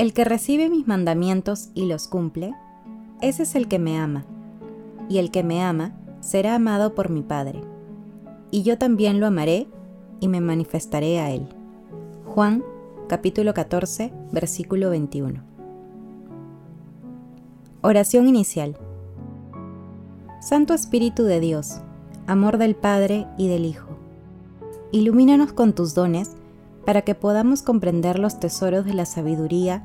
El que recibe mis mandamientos y los cumple, ese es el que me ama, y el que me ama será amado por mi Padre, y yo también lo amaré y me manifestaré a él. Juan capítulo 14, versículo 21. Oración inicial. Santo Espíritu de Dios, amor del Padre y del Hijo, ilumínanos con tus dones para que podamos comprender los tesoros de la sabiduría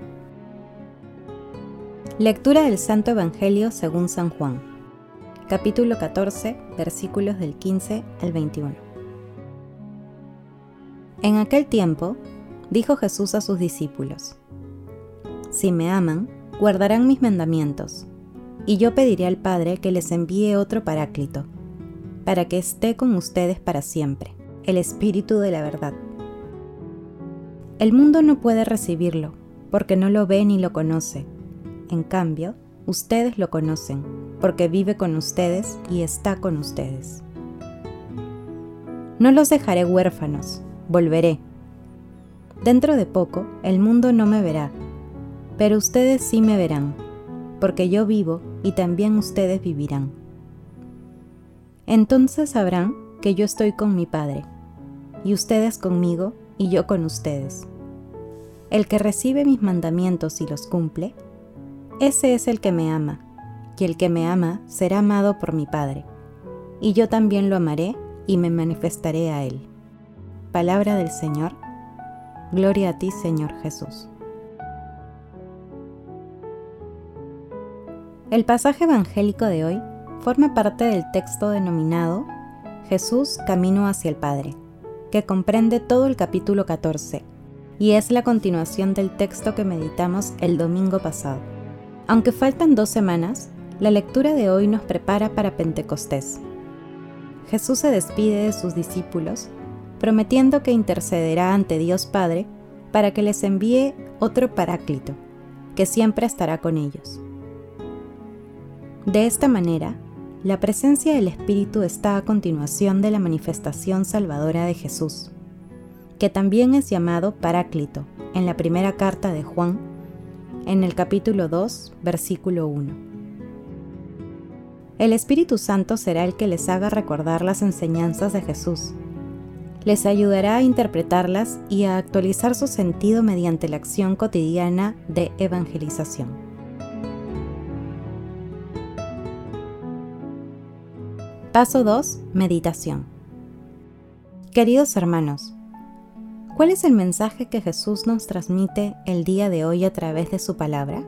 Lectura del Santo Evangelio según San Juan, capítulo 14, versículos del 15 al 21. En aquel tiempo, dijo Jesús a sus discípulos, Si me aman, guardarán mis mandamientos, y yo pediré al Padre que les envíe otro paráclito para que esté con ustedes para siempre, el Espíritu de la verdad. El mundo no puede recibirlo, porque no lo ve ni lo conoce. En cambio, ustedes lo conocen, porque vive con ustedes y está con ustedes. No los dejaré huérfanos, volveré. Dentro de poco, el mundo no me verá, pero ustedes sí me verán, porque yo vivo y también ustedes vivirán. Entonces sabrán que yo estoy con mi Padre, y ustedes conmigo y yo con ustedes. El que recibe mis mandamientos y los cumple, ese es el que me ama, y el que me ama será amado por mi Padre, y yo también lo amaré y me manifestaré a él. Palabra del Señor. Gloria a ti, Señor Jesús. El pasaje evangélico de hoy forma parte del texto denominado Jesús Camino hacia el Padre, que comprende todo el capítulo 14 y es la continuación del texto que meditamos el domingo pasado. Aunque faltan dos semanas, la lectura de hoy nos prepara para Pentecostés. Jesús se despide de sus discípulos, prometiendo que intercederá ante Dios Padre para que les envíe otro paráclito, que siempre estará con ellos. De esta manera, la presencia del Espíritu está a continuación de la manifestación salvadora de Jesús, que también es llamado Paráclito en la primera carta de Juan, en el capítulo 2, versículo 1. El Espíritu Santo será el que les haga recordar las enseñanzas de Jesús. Les ayudará a interpretarlas y a actualizar su sentido mediante la acción cotidiana de evangelización. Paso 2. Meditación. Queridos hermanos, ¿cuál es el mensaje que Jesús nos transmite el día de hoy a través de su palabra?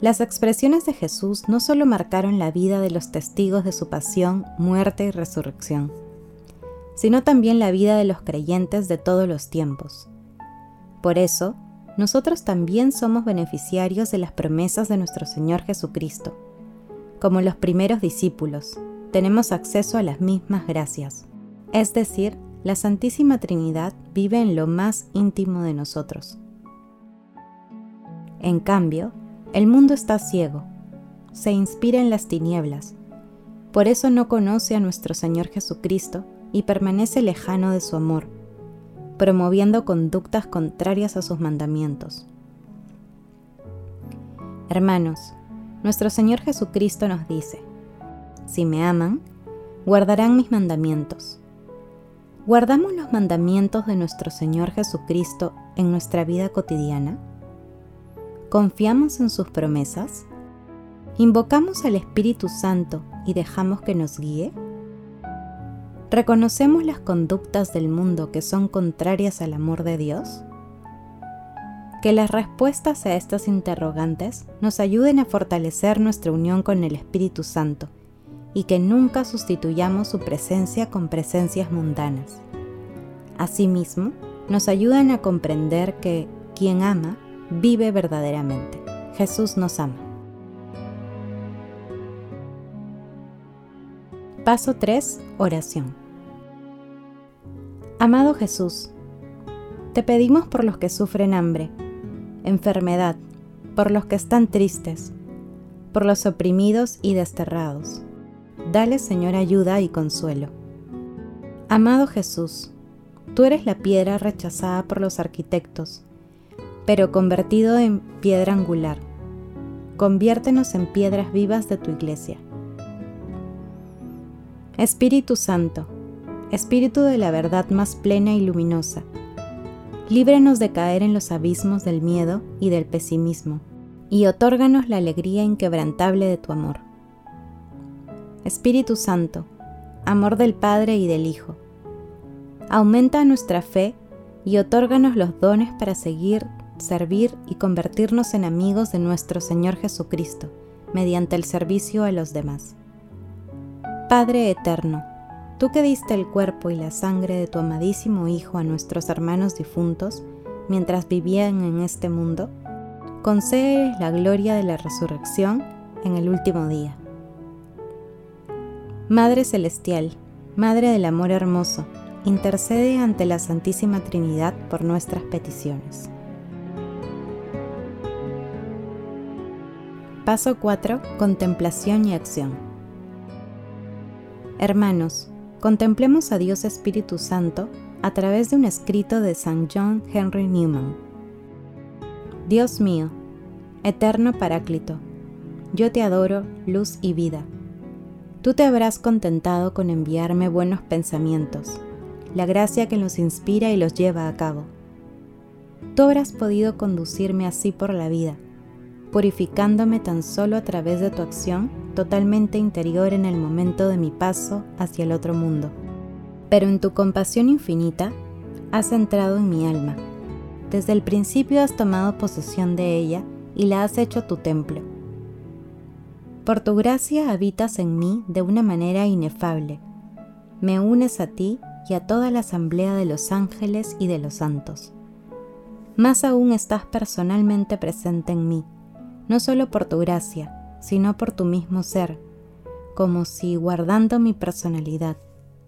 Las expresiones de Jesús no solo marcaron la vida de los testigos de su pasión, muerte y resurrección, sino también la vida de los creyentes de todos los tiempos. Por eso, nosotros también somos beneficiarios de las promesas de nuestro Señor Jesucristo como los primeros discípulos, tenemos acceso a las mismas gracias. Es decir, la Santísima Trinidad vive en lo más íntimo de nosotros. En cambio, el mundo está ciego, se inspira en las tinieblas, por eso no conoce a nuestro Señor Jesucristo y permanece lejano de su amor, promoviendo conductas contrarias a sus mandamientos. Hermanos, nuestro Señor Jesucristo nos dice, si me aman, guardarán mis mandamientos. ¿Guardamos los mandamientos de nuestro Señor Jesucristo en nuestra vida cotidiana? ¿Confiamos en sus promesas? ¿Invocamos al Espíritu Santo y dejamos que nos guíe? ¿Reconocemos las conductas del mundo que son contrarias al amor de Dios? que las respuestas a estas interrogantes nos ayuden a fortalecer nuestra unión con el Espíritu Santo y que nunca sustituyamos su presencia con presencias mundanas. Asimismo, nos ayudan a comprender que quien ama vive verdaderamente. Jesús nos ama. Paso 3. Oración. Amado Jesús, te pedimos por los que sufren hambre, enfermedad, por los que están tristes, por los oprimidos y desterrados. Dale, Señor, ayuda y consuelo. Amado Jesús, tú eres la piedra rechazada por los arquitectos, pero convertido en piedra angular. Conviértenos en piedras vivas de tu iglesia. Espíritu Santo, Espíritu de la verdad más plena y luminosa, líbranos de caer en los abismos del miedo y del pesimismo, y otórganos la alegría inquebrantable de tu amor. Espíritu Santo, amor del Padre y del Hijo, aumenta nuestra fe y otórganos los dones para seguir, servir y convertirnos en amigos de nuestro Señor Jesucristo, mediante el servicio a los demás. Padre eterno, tú que diste el cuerpo y la sangre de tu amadísimo Hijo a nuestros hermanos difuntos mientras vivían en este mundo, concédeles la gloria de la resurrección en el último día. Madre Celestial, Madre del Amor Hermoso, intercede ante la Santísima Trinidad por nuestras peticiones. Paso 4. Contemplación y acción. Hermanos, contemplemos a Dios Espíritu Santo a través de un escrito de San John Henry Newman. Dios mío, eterno Paráclito, yo te adoro, luz y vida. Tú te habrás contentado con enviarme buenos pensamientos, la gracia que los inspira y los lleva a cabo. Tú habrás podido conducirme así por la vida purificándome tan solo a través de tu acción totalmente interior en el momento de mi paso hacia el otro mundo. Pero en tu compasión infinita has entrado en mi alma. Desde el principio has tomado posesión de ella y la has hecho tu templo. Por tu gracia habitas en mí de una manera inefable. Me unes a ti y a toda la asamblea de los ángeles y de los santos. Más aún estás personalmente presente en mí no solo por tu gracia, sino por tu mismo ser, como si guardando mi personalidad,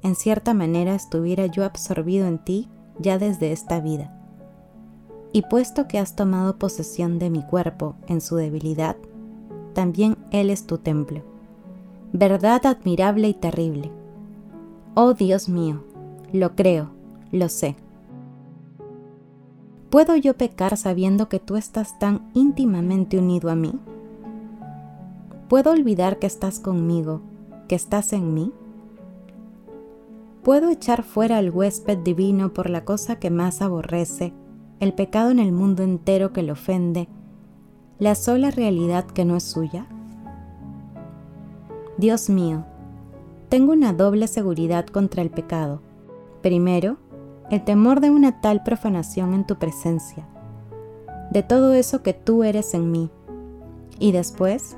en cierta manera estuviera yo absorbido en ti ya desde esta vida. Y puesto que has tomado posesión de mi cuerpo en su debilidad, también Él es tu templo. Verdad admirable y terrible. Oh Dios mío, lo creo, lo sé. ¿Puedo yo pecar sabiendo que tú estás tan íntimamente unido a mí? ¿Puedo olvidar que estás conmigo, que estás en mí? ¿Puedo echar fuera al huésped divino por la cosa que más aborrece, el pecado en el mundo entero que lo ofende, la sola realidad que no es suya? Dios mío, tengo una doble seguridad contra el pecado. Primero, el temor de una tal profanación en tu presencia, de todo eso que tú eres en mí, y después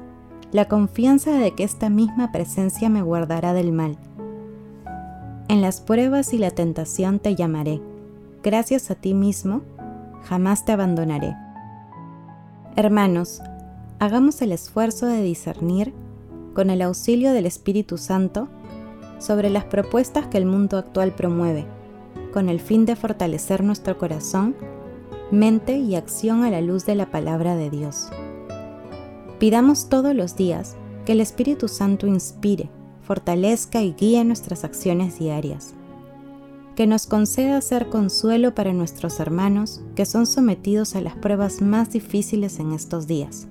la confianza de que esta misma presencia me guardará del mal. En las pruebas y la tentación te llamaré, gracias a ti mismo, jamás te abandonaré. Hermanos, hagamos el esfuerzo de discernir, con el auxilio del Espíritu Santo, sobre las propuestas que el mundo actual promueve con el fin de fortalecer nuestro corazón, mente y acción a la luz de la palabra de Dios. Pidamos todos los días que el Espíritu Santo inspire, fortalezca y guíe nuestras acciones diarias. Que nos conceda ser consuelo para nuestros hermanos que son sometidos a las pruebas más difíciles en estos días.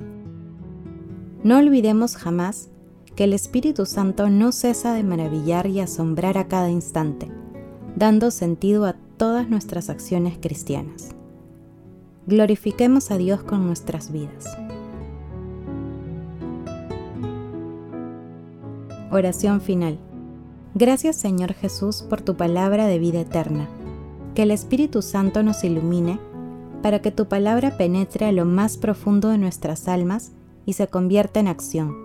No olvidemos jamás que el Espíritu Santo no cesa de maravillar y asombrar a cada instante dando sentido a todas nuestras acciones cristianas. Glorifiquemos a Dios con nuestras vidas. Oración final. Gracias Señor Jesús por tu palabra de vida eterna. Que el Espíritu Santo nos ilumine para que tu palabra penetre a lo más profundo de nuestras almas y se convierta en acción.